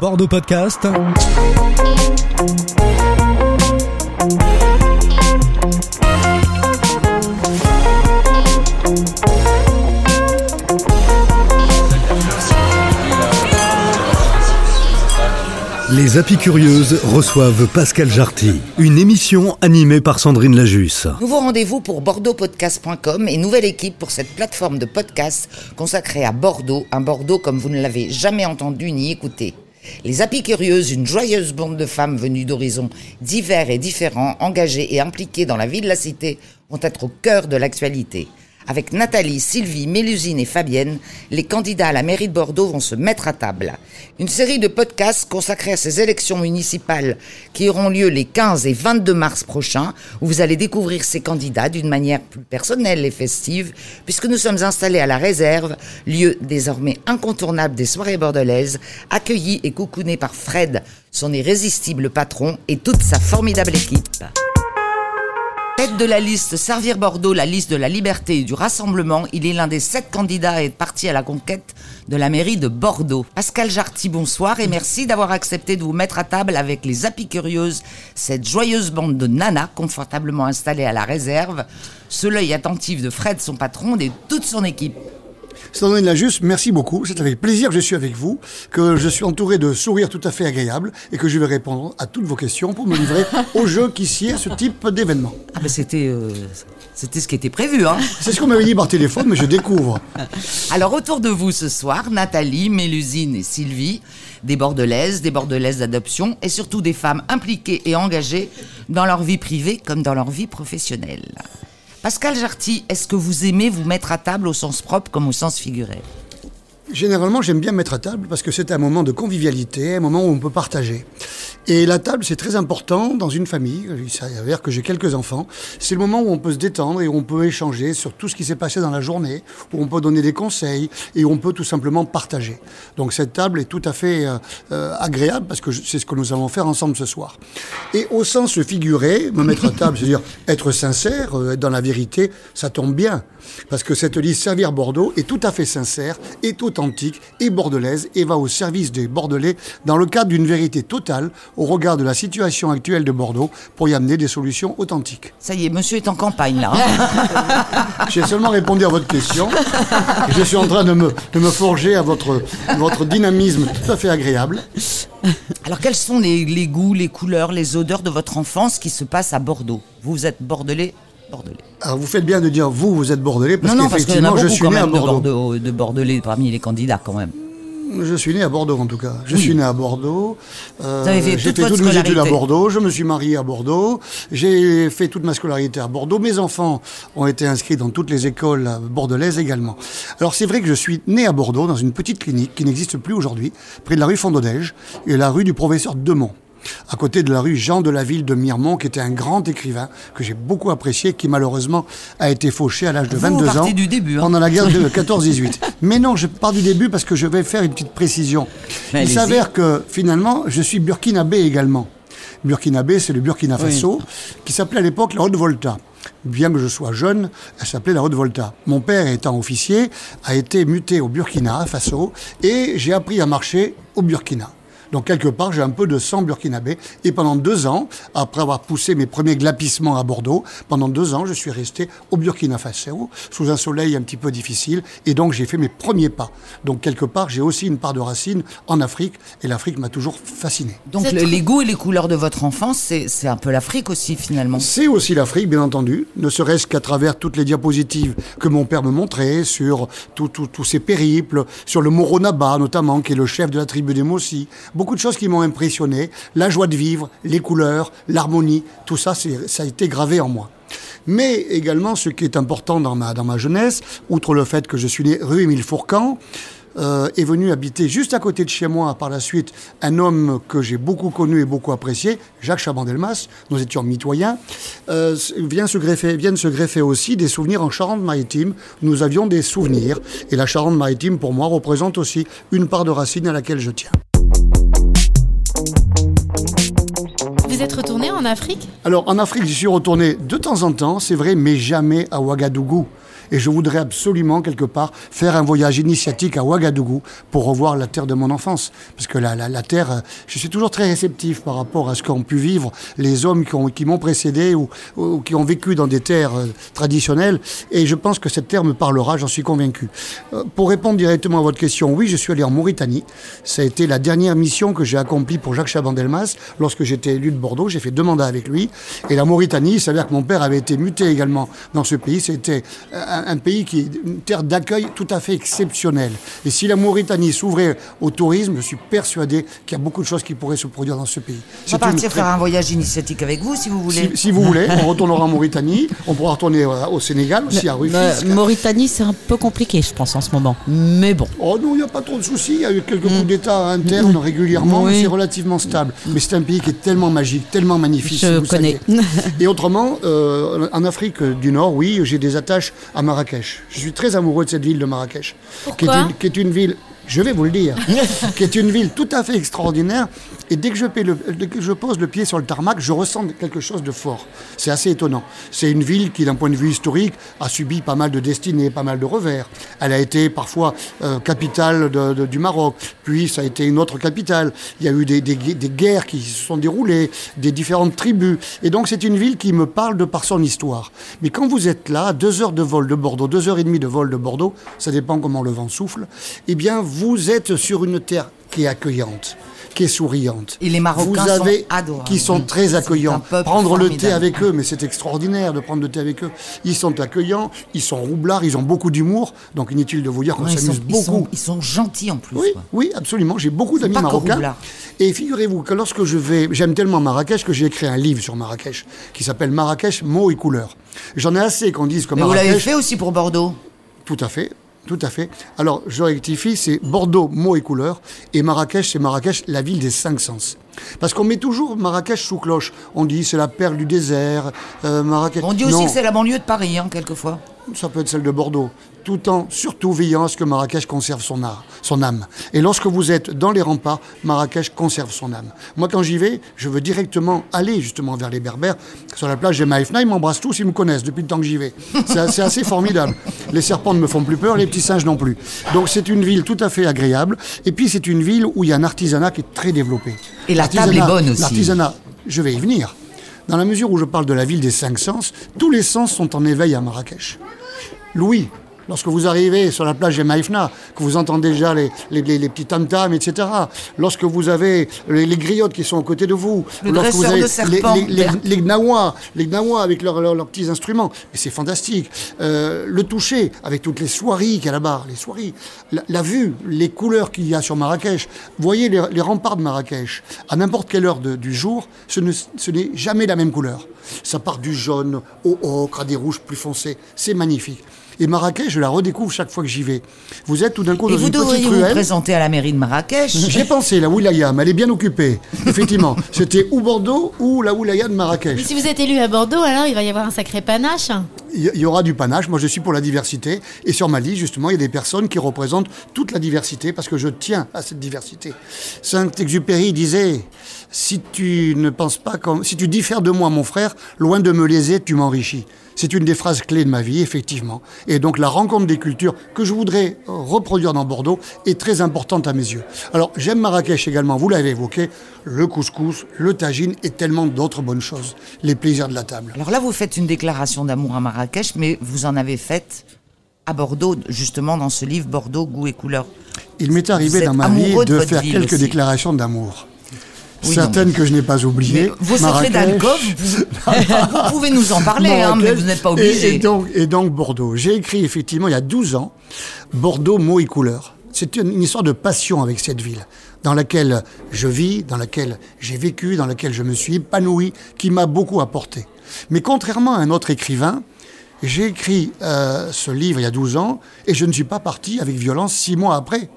Bordeaux Podcast. Les Apicurieuses reçoivent Pascal Jarty, une émission animée par Sandrine Lajus. Nouveau rendez-vous pour bordeauxpodcast.com et nouvelle équipe pour cette plateforme de podcast consacrée à Bordeaux, un Bordeaux comme vous ne l'avez jamais entendu ni écouté. Les Apicurieuses, une joyeuse bande de femmes venues d'horizons divers et différents, engagées et impliquées dans la vie de la cité, vont être au cœur de l'actualité. Avec Nathalie, Sylvie, Mélusine et Fabienne, les candidats à la mairie de Bordeaux vont se mettre à table. Une série de podcasts consacrés à ces élections municipales qui auront lieu les 15 et 22 mars prochains, où vous allez découvrir ces candidats d'une manière plus personnelle et festive, puisque nous sommes installés à la réserve, lieu désormais incontournable des soirées bordelaises, accueillis et coucounés par Fred, son irrésistible patron, et toute sa formidable équipe. Tête de la liste Servir Bordeaux, la liste de la liberté et du rassemblement, il est l'un des sept candidats à être parti à la conquête de la mairie de Bordeaux. Pascal Jarty, bonsoir et merci d'avoir accepté de vous mettre à table avec les Apicurieuses, cette joyeuse bande de nanas confortablement installées à la réserve, sous l'œil attentif de Fred, son patron, et toute son équipe. Sandrine Lajuste, merci beaucoup. C'est avec plaisir que je suis avec vous, que je suis entouré de sourires tout à fait agréables et que je vais répondre à toutes vos questions pour me livrer au jeu qui sied ce type d'événement. Ah ben c'était euh, c'était ce qui était prévu, hein C'est ce qu'on m'avait dit par téléphone, mais je découvre. Alors autour de vous ce soir, Nathalie, Mélusine et Sylvie, des Bordelaises, des Bordelaises d'adoption et surtout des femmes impliquées et engagées dans leur vie privée comme dans leur vie professionnelle. Pascal Jarty, est-ce que vous aimez vous mettre à table au sens propre comme au sens figuré? Généralement, j'aime bien mettre à table parce que c'est un moment de convivialité, un moment où on peut partager. Et la table, c'est très important dans une famille. Il s'avère que j'ai quelques enfants. C'est le moment où on peut se détendre et où on peut échanger sur tout ce qui s'est passé dans la journée, où on peut donner des conseils et où on peut tout simplement partager. Donc cette table est tout à fait euh, euh, agréable parce que c'est ce que nous allons faire ensemble ce soir. Et au sens figuré, me mettre à table, c'est-à-dire être sincère, euh, être dans la vérité, ça tombe bien. Parce que cette liste Servir Bordeaux est tout à fait sincère, est authentique et bordelaise et va au service des Bordelais dans le cadre d'une vérité totale au regard de la situation actuelle de Bordeaux pour y amener des solutions authentiques. Ça y est, monsieur est en campagne là. hein. J'ai seulement répondu à votre question. Je suis en train de me, de me forger à votre, votre dynamisme tout à fait agréable. Alors quels sont les, les goûts, les couleurs, les odeurs de votre enfance qui se passent à Bordeaux? Vous êtes bordelais Bordelais. Alors vous faites bien de dire vous, vous êtes bordelais, parce non, non, qu'effectivement, je suis né à de, Bordeaux. Bordeaux, de Bordelais parmi les candidats quand même. Je suis né à Bordeaux en tout cas. Je suis né à Bordeaux. Euh, Vous avez fait j'ai toute fait votre toutes mes études à. Bordeaux. Je me suis marié à Bordeaux. J'ai fait toute ma scolarité à Bordeaux. Mes enfants ont été inscrits dans toutes les écoles bordelaises également. Alors c'est vrai que je suis né à Bordeaux dans une petite clinique qui n'existe plus aujourd'hui, près de la rue Fondodège et la rue du professeur Demont. À côté de la rue Jean de la Ville de Miremont, qui était un grand écrivain que j'ai beaucoup apprécié, qui malheureusement a été fauché à l'âge de Vous 22 ans. partez du début, hein. Pendant la guerre de 14-18. Mais non, je pars du début parce que je vais faire une petite précision. Il s'avère que finalement, je suis burkinabé également. Burkinabé, c'est le Burkina Faso, qui s'appelait à l'époque la Haute-Volta. Bien que je sois jeune, elle s'appelait la Haute-Volta. Mon père, étant officier, a été muté au Burkina Faso et j'ai appris à marcher au Burkina. Donc quelque part, j'ai un peu de sang burkinabé. Et pendant deux ans, après avoir poussé mes premiers glapissements à Bordeaux, pendant deux ans, je suis resté au Burkina Faso, sous un soleil un petit peu difficile. Et donc j'ai fait mes premiers pas. Donc quelque part, j'ai aussi une part de racine en Afrique. Et l'Afrique m'a toujours fasciné. Donc le- les goûts et les couleurs de votre enfance, c'est c'est un peu l'Afrique aussi finalement. C'est aussi l'Afrique, bien entendu, ne serait-ce qu'à travers toutes les diapositives que mon père me montrait sur tous ces périples, sur le Moronaba notamment, qui est le chef de la tribu des Mossi. Beaucoup de choses qui m'ont impressionné, la joie de vivre, les couleurs, l'harmonie, tout ça, ça a été gravé en moi. Mais également, ce qui est important dans ma, dans ma jeunesse, outre le fait que je suis né rue Émile Fourcan, euh, est venu habiter juste à côté de chez moi par la suite un homme que j'ai beaucoup connu et beaucoup apprécié, Jacques Chabandelmas, nous étions mitoyens, euh, vient se greffer, viennent se greffer aussi des souvenirs en Charente-Maritime. Nous avions des souvenirs et la Charente-Maritime pour moi représente aussi une part de racine à laquelle je tiens. Vous êtes retourné en Afrique? Alors en Afrique, j'y suis retourné de temps en temps, c'est vrai, mais jamais à Ouagadougou. Et je voudrais absolument, quelque part, faire un voyage initiatique à Ouagadougou pour revoir la terre de mon enfance. Parce que la, terre, euh, je suis toujours très réceptif par rapport à ce qu'ont pu vivre les hommes qui, ont- qui m'ont précédé ou, qui ont vécu dans des terres euh, traditionnelles. Et je pense que cette terre me parlera, j'en suis convaincu. Euh, pour répondre directement à votre question, oui, je suis allé en Mauritanie. Ça a été la dernière mission que j'ai accomplie pour Jacques Chaban-Delmas lorsque j'étais élu de Bordeaux. J'ai fait deux mandats avec lui. Et la Mauritanie, il s'avère que mon père avait été muté également dans ce pays. C'était un pays qui est une terre d'accueil tout à fait exceptionnelle. Et si la Mauritanie s'ouvrait au tourisme, je suis persuadé qu'il y a beaucoup de choses qui pourraient se produire dans ce pays. On va une partir faire un voyage initiatique avec vous si vous voulez. si, si vous voulez, on retournera en Mauritanie. On pourra retourner euh, au Sénégal aussi, à Rufisque. Mauritanie, c'est un peu compliqué, je pense, en ce moment. Mais bon. Oh non, il n'y a pas trop de soucis. Il y a eu quelques coups d'État internes régulièrement, mais c'est relativement stable. Mais c'est un pays qui est tellement magique, tellement magnifique. Je si vous connais. Et autrement, euh, en Afrique du Nord, oui, j'ai des attaches à Marrakech. Je suis très amoureux de cette ville de Marrakech. qui, est Pourquoi une, qui est une ville, je vais vous le dire, qui est une ville tout à fait extraordinaire. Et dès que, je, le- dès que je pose le pied sur le tarmac, je ressens quelque chose de fort. C'est assez étonnant. C'est une ville qui, d'un point de vue historique, a subi pas mal de destinées, pas mal de revers. Elle a été parfois euh, capitale de- de- du Maroc, puis ça a été une autre capitale. Il y a eu des, des des guerres qui se sont déroulées, des différentes tribus. Et donc c'est une ville qui me parle de par son histoire. Mais quand vous êtes là, deux heures de vol de Bordeaux, deux heures et demie de vol de Bordeaux, ça dépend comment le vent souffle, eh bien vous êtes sur une terre qui est accueillante est souriante. Et les Marocains vous avez, sont adorables. qui sont très accueillants. Prendre le thé avec eux, mais c'est extraordinaire de prendre le thé avec eux. Ils sont accueillants, ils sont roublards, ils ont beaucoup d'humour. Donc inutile de vous dire qu'on s'amuse ils sont- beaucoup. ils sont gentils en plus. Oui, quoi. oui, absolument. J'ai beaucoup d'amis marocains. Et figurez-vous que lorsque je vais, j'aime tellement Marrakech que j'ai écrit un livre sur Marrakech qui s'appelle Marrakech, mots et couleurs. J'en ai assez qu'on dise que Mais vous l'avez Marrakech. fait aussi pour Bordeaux? Tout à fait. Tout à fait. Alors, je rectifie, c'est Bordeaux, mots et couleurs, et Marrakech, c'est Marrakech, la ville des cinq sens. Parce qu'on met toujours Marrakech sous cloche. On dit c'est la perle du désert, euh, Marrakech. On dit aussi Non, que c'est la banlieue de Paris, hein, quelquefois. ça peut être celle de Bordeaux, tout en surtout veillant à ce que Marrakech conserve son, art, son âme. Et lorsque vous êtes dans les remparts, Marrakech conserve son âme. Moi, quand j'y vais, je veux directement aller justement vers les Berbères. Sur la plage des Maïfna, ils m'embrassent tous, ils me connaissent depuis le temps que j'y vais. C'est assez formidable. Les serpents ne me font plus peur, les petits singes non plus. Donc c'est une ville tout à fait agréable. Et puis c'est une ville où il y a un artisanat qui est très développé. Et la table est L'artisanat- bonne aussi. L'artisanat, je vais y venir. Dans la mesure où je parle de la ville des cinq sens, tous les sens sont en éveil à Marrakech. Louis, lorsque vous arrivez sur la plage des Maïfna, que vous entendez déjà les, les, les- les petits tam-tams, etc., lorsque vous avez les, griottes qui sont aux côtés de vous, Le lorsque vous dresseur avez de serpents. les, gnawa, les gnawa avec leurs leurs- leurs petits instruments, et c'est fantastique. Euh, le toucher, avec toutes les soieries qu'il y a là-bas, les soieries, la, la vue, les couleurs qu'il y a sur Marrakech. Voyez les, les remparts de Marrakech. À n'importe quelle heure de- du jour, ce ne- ce n'est jamais la même couleur. Ça part du jaune au ocre, à des rouges plus foncés. C'est magnifique. Et Marrakech, je la redécouvre chaque fois que j'y vais. Vous êtes tout d'un coup Et dans vous une petite devriez vous ruelle. présenter à la mairie de Marrakech. J'ai pensé, la Wilaya, mais elle est bien occupée. Effectivement, c'était ou Bordeaux ou la Wilaya de Mais Marrakech. si vous êtes élu à Bordeaux, alors il va y avoir un sacré panache. Il y- il y aura du panache. Moi, je suis pour la diversité. Et sur ma liste, justement, il y a des personnes qui représentent toute la diversité parce que je tiens à cette diversité. Saint-Exupéry disait si tu ne penses pas comme, si tu diffères de moi, mon frère, loin de me léser, tu m'enrichis. C'est une des phrases clés de ma vie, effectivement. Et donc, la rencontre des cultures que je voudrais reproduire dans Bordeaux est très importante à mes yeux. Alors, j'aime Marrakech également, vous l'avez évoqué, le couscous, le tagine et tellement d'autres bonnes choses. Les plaisirs de la table. Alors là, vous faites une déclaration d'amour à Marrakech, mais vous en avez faite à Bordeaux, justement dans ce livre Bordeaux, goût et couleur. Il m'est arrivé dans ma vie de faire quelques aussi. déclarations d'amour. Oui, Certaines non, que je n'ai pas oubliées. Vos secrets d'alcôve, vous, vous pouvez nous en parler, hein, mais vous n'êtes pas Et- obligé. Et, donc, et donc Bordeaux. J'ai écrit effectivement il y a 12 ans Bordeaux, mots et couleurs. C'est une, une histoire de passion avec cette ville, dans laquelle je vis, dans laquelle j'ai vécu, dans laquelle je me suis épanoui, qui m'a beaucoup apporté. Mais contrairement à un autre écrivain, j'ai écrit euh, ce livre il y a 12 ans et je ne suis pas parti avec violence six mois après.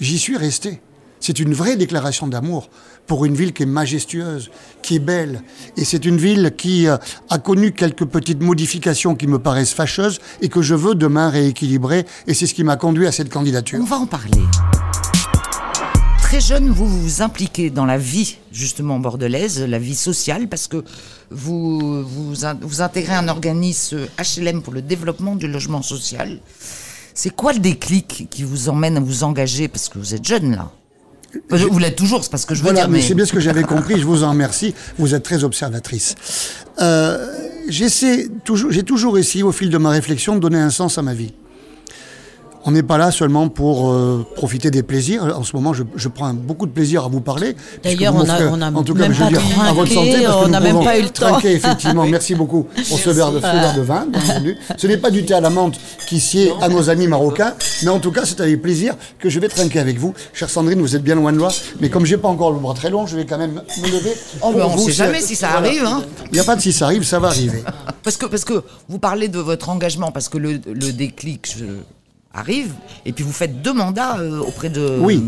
J'y suis resté. C'est une vraie déclaration d'amour pour une ville qui est majestueuse, qui est belle. Et c'est une ville qui euh, a connu quelques petites modifications qui me paraissent fâcheuses et que je veux demain rééquilibrer. Et c'est ce qui m'a conduit à cette candidature. On va en parler. très jeune, vous vous impliquez dans la vie justement bordelaise, la vie sociale, parce que vous, vous, vous intégrez un organisme HLM pour le développement du logement social. C'est quoi le déclic qui vous emmène à vous engager Parce que vous êtes jeune là? Vous l'êtes toujours, c'est parce que je veux voilà, dire. Mais, c'est bien ce que j'avais compris, je vous en remercie. Vous êtes très observatrice. Euh, j'essaie toujours, j'ai toujours essayé au fil de ma réflexion de donner un sens à ma vie. On n'est pas là seulement pour euh, profiter des plaisirs. En ce moment, je, je, prends beaucoup de plaisir à vous parler. D'ailleurs, on, a, on a en tout même cas, pas dire, à votre santé, parce on n'a même pas eu le temps. Trinquer, effectivement. Merci beaucoup pour ce verre, de, ce verre de vin, bien entendu. Ce n'est pas du thé à la menthe qui sied à nos amis marocains, mais en tout cas, c'est avec plaisir que je vais trinquer avec vous. Chère Sandrine, vous êtes bien loin de moi, mais comme j'ai pas encore le bras très long, je vais quand même me lever. Oh, on ne sait jamais si ça arrive. Hein. Il n'y a pas de si ça arrive, ça va arriver. parce, que, parce que vous parlez de votre engagement, parce que le, le déclic, je arrive, et puis vous faites deux mandats euh, auprès de oui.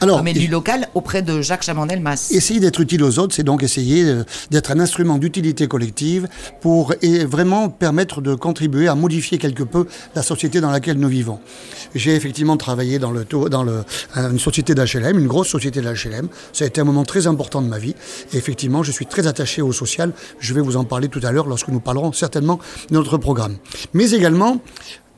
Alors, comme élu local auprès de Jacques Chamandel-Mas. Essayer d'être utile aux autres, c'est donc essayer euh, d'être un instrument d'utilité collective pour et vraiment permettre de contribuer à modifier quelque peu la société dans laquelle nous vivons. J'ai effectivement travaillé dans, le, dans le, une société d'HLM, une grosse société d'HLM. Ça a été un moment très important de ma vie. Et effectivement, je suis très attaché au social. Je vais vous en parler tout à l'heure lorsque nous parlerons certainement de notre programme. Mais également,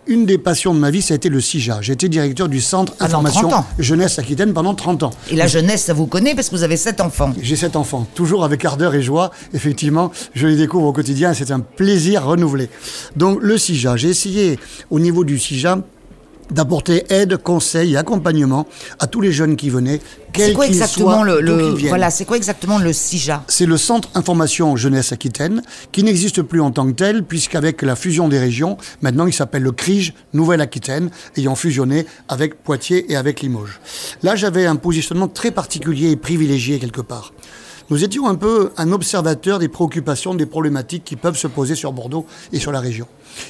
une des passions de ma vie, ça a été le CIJA. J'ai été directeur du Centre Ah, Information 30 ans. Jeunesse Aquitaine pendant 30 ans. Et la jeunesse, ça vous connaît parce que vous avez sept enfants. J'ai sept enfants, toujours avec ardeur et joie. Effectivement, je les découvre au quotidien et c'est un plaisir renouvelé. Donc le CIJA, j'ai essayé au niveau du CIJA d'apporter aide, conseil et accompagnement à tous les jeunes qui venaient, quoi qu'ils exactement soient, le, le- voilà, c'est quoi exactement le CIJA C'est le Centre Information Jeunesse Aquitaine, qui n'existe plus en tant que tel, puisqu'avec la fusion des régions, maintenant il s'appelle le CRIJ Nouvelle-Aquitaine, ayant fusionné avec Poitiers et avec Limoges. Là, j'avais un positionnement très particulier et privilégié quelque part. Nous étions un peu un observateur des préoccupations, des problématiques qui peuvent se poser sur Bordeaux et sur la région.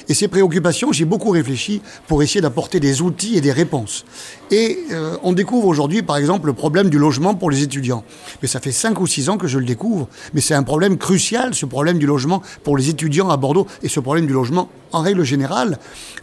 Et ces préoccupations, j'ai beaucoup réfléchi pour essayer d'apporter des outils et des réponses. Et euh, on découvre aujourd'hui, par exemple, le problème du logement pour les étudiants. Mais ça fait 5 ou 6 ans que je le découvre. Mais c'est un problème crucial, ce problème du logement pour les étudiants à Bordeaux. Et ce problème du logement, en règle générale,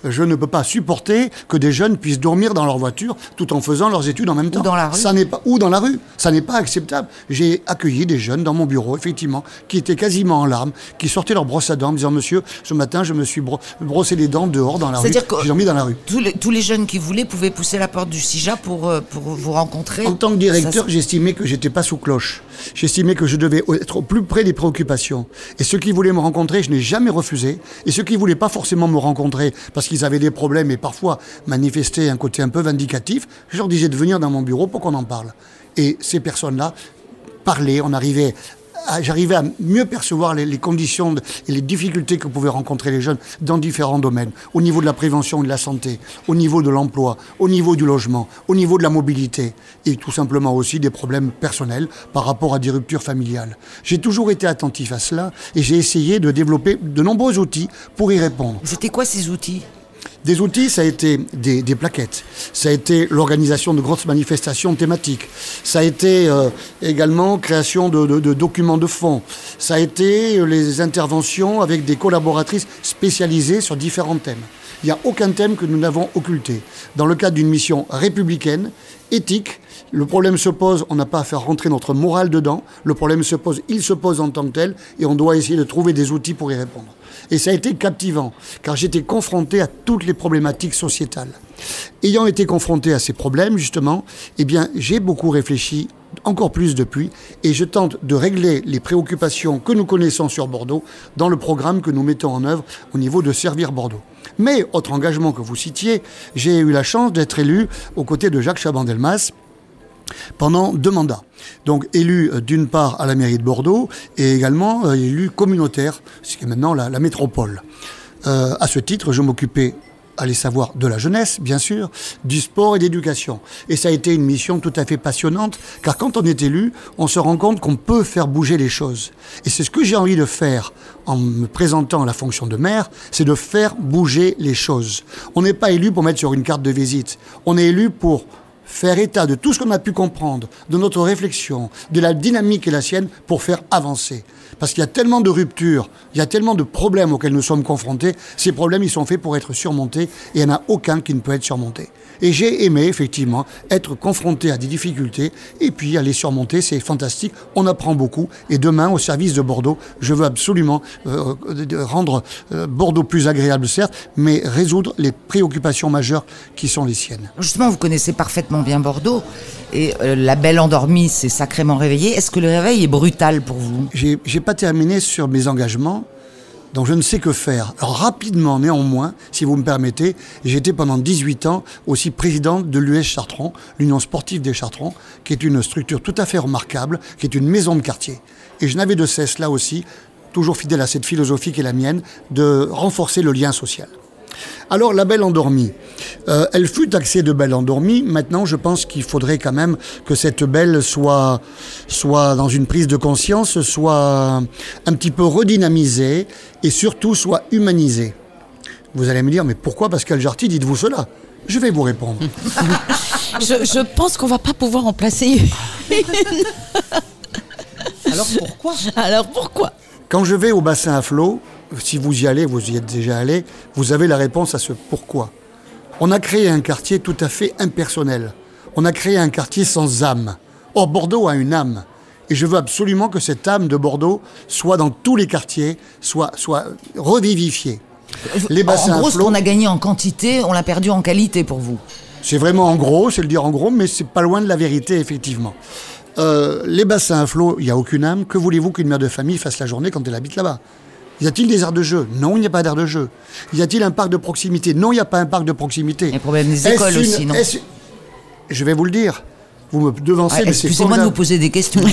je ne peux pas supporter que des jeunes puissent dormir dans leur voiture tout en faisant leurs études en même temps. dans la rue. Ça n'est pas ou dans la rue. Ça n'est pas acceptable. J'ai accueilli des jeunes dans mon bureau, effectivement, qui étaient quasiment en larmes, qui sortaient leur brosse à dents en me disant Monsieur, ce matin, je me suis bro- brossé les dents dehors dans la rue. C'est-à-dire que- J'ai dormi dans la rue. tous les, tous les jeunes qui voulaient pouvaient pousser la porte du CIJA pour, euh, pour vous rencontrer. En tant que directeur, j'estimais que j'étais pas sous cloche. J'estimais que je devais être au plus près des préoccupations. Et ceux qui voulaient me rencontrer, je n'ai jamais refusé. Et ceux qui voulaient pas forcément me rencontrer parce qu'ils avaient des problèmes et parfois manifestaient un côté un peu vindicatif, je leur disais de venir dans mon bureau pour qu'on en parle. Et ces personnes-là parlaient, on arrivait J'arrivais à mieux percevoir les, conditions et les difficultés que pouvaient rencontrer les jeunes dans différents domaines, au niveau de la prévention et de la santé, au niveau de l'emploi, au niveau du logement, au niveau de la mobilité, et tout simplement aussi des problèmes personnels par rapport à des ruptures familiales. J'ai toujours été attentif à cela et j'ai essayé de développer de nombreux outils pour y répondre. C'était quoi ces outils? Des outils, ça a été des, plaquettes, ça a été l'organisation de grosses manifestations thématiques, ça a été euh, également création de, de- de documents de fond, ça a été euh, les interventions avec des collaboratrices spécialisées sur différents thèmes. Il n'y a aucun thème que nous n'avons occulté. Dans le cadre d'une mission républicaine, éthique, le problème se pose, on n'a pas à faire rentrer notre morale dedans, le problème se pose, il se pose en tant que tel, et on doit essayer de trouver des outils pour y répondre. Et ça a été captivant, car j'étais confronté à toutes les problématiques sociétales. Ayant été confronté à ces problèmes, justement, eh bien, j'ai beaucoup réfléchi, encore plus depuis, et je tente de régler les préoccupations que nous connaissons sur Bordeaux dans le programme que nous mettons en œuvre au niveau de Servir Bordeaux. Mais, autre engagement que vous citiez, j'ai eu la chance d'être élu aux côtés de Jacques Chaban-Delmas, pendant deux mandats. Donc élu euh, d'une part à la mairie de Bordeaux et également euh, élu communautaire, ce qui est maintenant la, métropole. Euh, à ce titre, je m'occupais, allez savoir, de la jeunesse, bien sûr, du sport et d'éducation. Et ça a été une mission tout à fait passionnante, car quand on est élu, on se rend compte qu'on peut faire bouger les choses. Et c'est ce que j'ai envie de faire en me présentant à la fonction de maire, c'est de faire bouger les choses. On n'est pas élu pour mettre sur une carte de visite, on est élu pour faire état de tout ce qu'on a pu comprendre, de notre réflexion, de la dynamique et la sienne pour faire avancer. Parce qu'il y a tellement de ruptures, il y a tellement de problèmes auxquels nous sommes confrontés, ces problèmes ils sont faits pour être surmontés et il n'y en a aucun qui ne peut être surmonté. Et j'ai aimé effectivement être confronté à des difficultés et puis à les surmonter, c'est fantastique, on apprend beaucoup et demain au service de Bordeaux, je veux absolument euh, de- rendre euh, Bordeaux plus agréable certes, mais résoudre les préoccupations majeures qui sont les siennes. Justement, vous connaissez parfaitement bien Bordeaux. Et euh, la belle endormie s'est sacrément réveillée. Est-ce que le réveil est brutal pour vous? J'ai pas terminé sur mes engagements, donc je ne sais que faire. Rapidement, néanmoins, si vous me permettez, j'ai été pendant 18 ans aussi président de l'US Chartron, l'Union sportive des Chartrons, qui est une structure tout à fait remarquable, qui est une maison de quartier. Et je n'avais de cesse là aussi, toujours fidèle à cette philosophie qui est la mienne, de renforcer le lien social. Alors, la belle endormie. Euh, elle fut taxée de belle endormie. Maintenant, je pense qu'il faudrait quand même que cette belle soit, soit dans une prise de conscience, soit un petit peu redynamisée et surtout soit humanisée. Vous allez me dire, mais pourquoi Pascal Jarty dites-vous cela? Je vais vous répondre. Je, je pense qu'on va pas pouvoir en placer une. Alors pourquoi? Alors pourquoi? Quand je vais au bassin à flot, si vous y allez, vous y êtes déjà allé, vous avez la réponse à ce pourquoi. On a créé un quartier tout à fait impersonnel. On a créé un quartier sans âme. Or, Bordeaux a une âme. Et je veux absolument que cette âme de Bordeaux soit dans tous les quartiers, soit, soit revivifiée. Les bassins en gros, à ce qu'on a gagné en quantité, on l'a perdu en qualité pour vous. c'est vraiment en gros, c'est le dire en gros, mais c'est pas loin de la vérité, effectivement. Euh, les bassins à flot, il n'y a aucune âme. Que voulez-vous qu'une mère de famille fasse la journée quand elle habite là-bas? Y a-t-il des aires de jeu? Non, il n'y a pas d'aire de jeu. Y a-t-il un parc de proximité? Non, il n'y a pas un parc de proximité. Les problèmes des écoles une- aussi, non Je vais vous le dire. Vous me devancez, Ah, mais c'est Excusez-moi de vous poser des questions.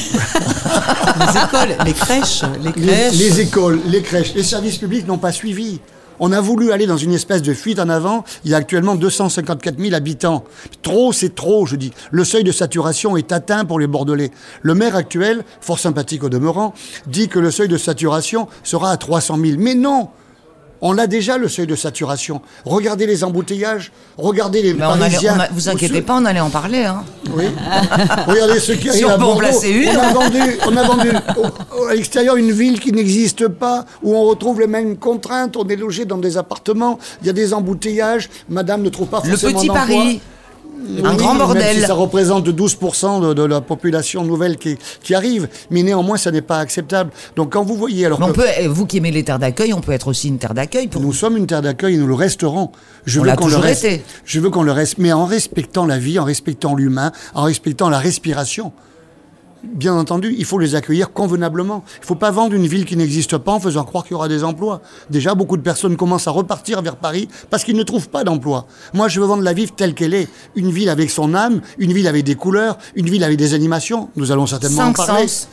Les écoles, les crèches, les Les, crèches. les écoles, les crèches, les services publics n'ont pas suivi. On a voulu aller dans une espèce de fuite en avant. Il y a actuellement 254 000 habitants. Trop, c'est trop, je dis. Le seuil de saturation est atteint pour les Bordelais. Le maire actuel, fort sympathique au demeurant, dit que le seuil de saturation sera à 300 000. Mais non on a déjà le seuil de saturation. Regardez les embouteillages, regardez les Mais on allait- Parisiens. on a- vous inquiétez pas, on allait en parler. Hein. Oui. Regardez ceux qui Si on à peut en Bordeaux. placer une. On a vendu, on a vendu au- au- à l'extérieur une ville qui n'existe pas, où on retrouve les mêmes contraintes. On est logé dans des appartements, il y a des embouteillages. Madame ne trouve pas Le forcément petit d'emploi. Un grand bordel. si ça représente 12% de, de la population nouvelle qui, qui arrive, mais néanmoins, ça n'est pas acceptable. Donc quand vous voyez, alors on que peut, eh, vous qui aimez les terres d'accueil, on peut être aussi une terre d'accueil pour nous sommes une terre d'accueil et nous le resterons. Je On veux qu'on le reste. Je veux qu'on le reste, mais en respectant la vie, en respectant l'humain, en respectant la respiration. Bien entendu, il faut les accueillir convenablement. Il ne faut pas vendre une ville qui n'existe pas en faisant croire qu'il y aura des emplois. Déjà, beaucoup de personnes commencent à repartir vers Paris parce qu'ils ne trouvent pas d'emploi. Moi, je veux vendre la ville telle qu'elle est. Une ville avec son âme, une ville avec des couleurs, une ville avec des animations. Nous allons certainement en cinq parler. sens.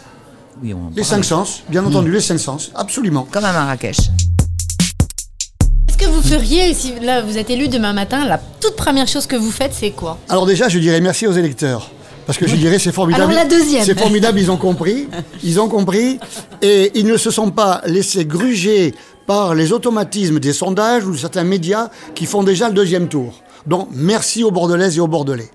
Oui, on en Les cinq sens, bien entendu, les cinq sens, absolument. Comme à Marrakech. Est-ce que vous feriez, si là vous êtes élu demain matin, la toute première chose que vous faites, c'est quoi? Alors déjà, je dirais merci aux électeurs. Parce que je dirais c'est formidable. Alors, la deuxième. C'est formidable, ils ont compris. Ils ont compris. Et ils ne se sont pas laissés gruger par les automatismes des sondages ou de certains médias qui font déjà le deuxième tour. Donc merci aux Bordelaises et aux Bordelais.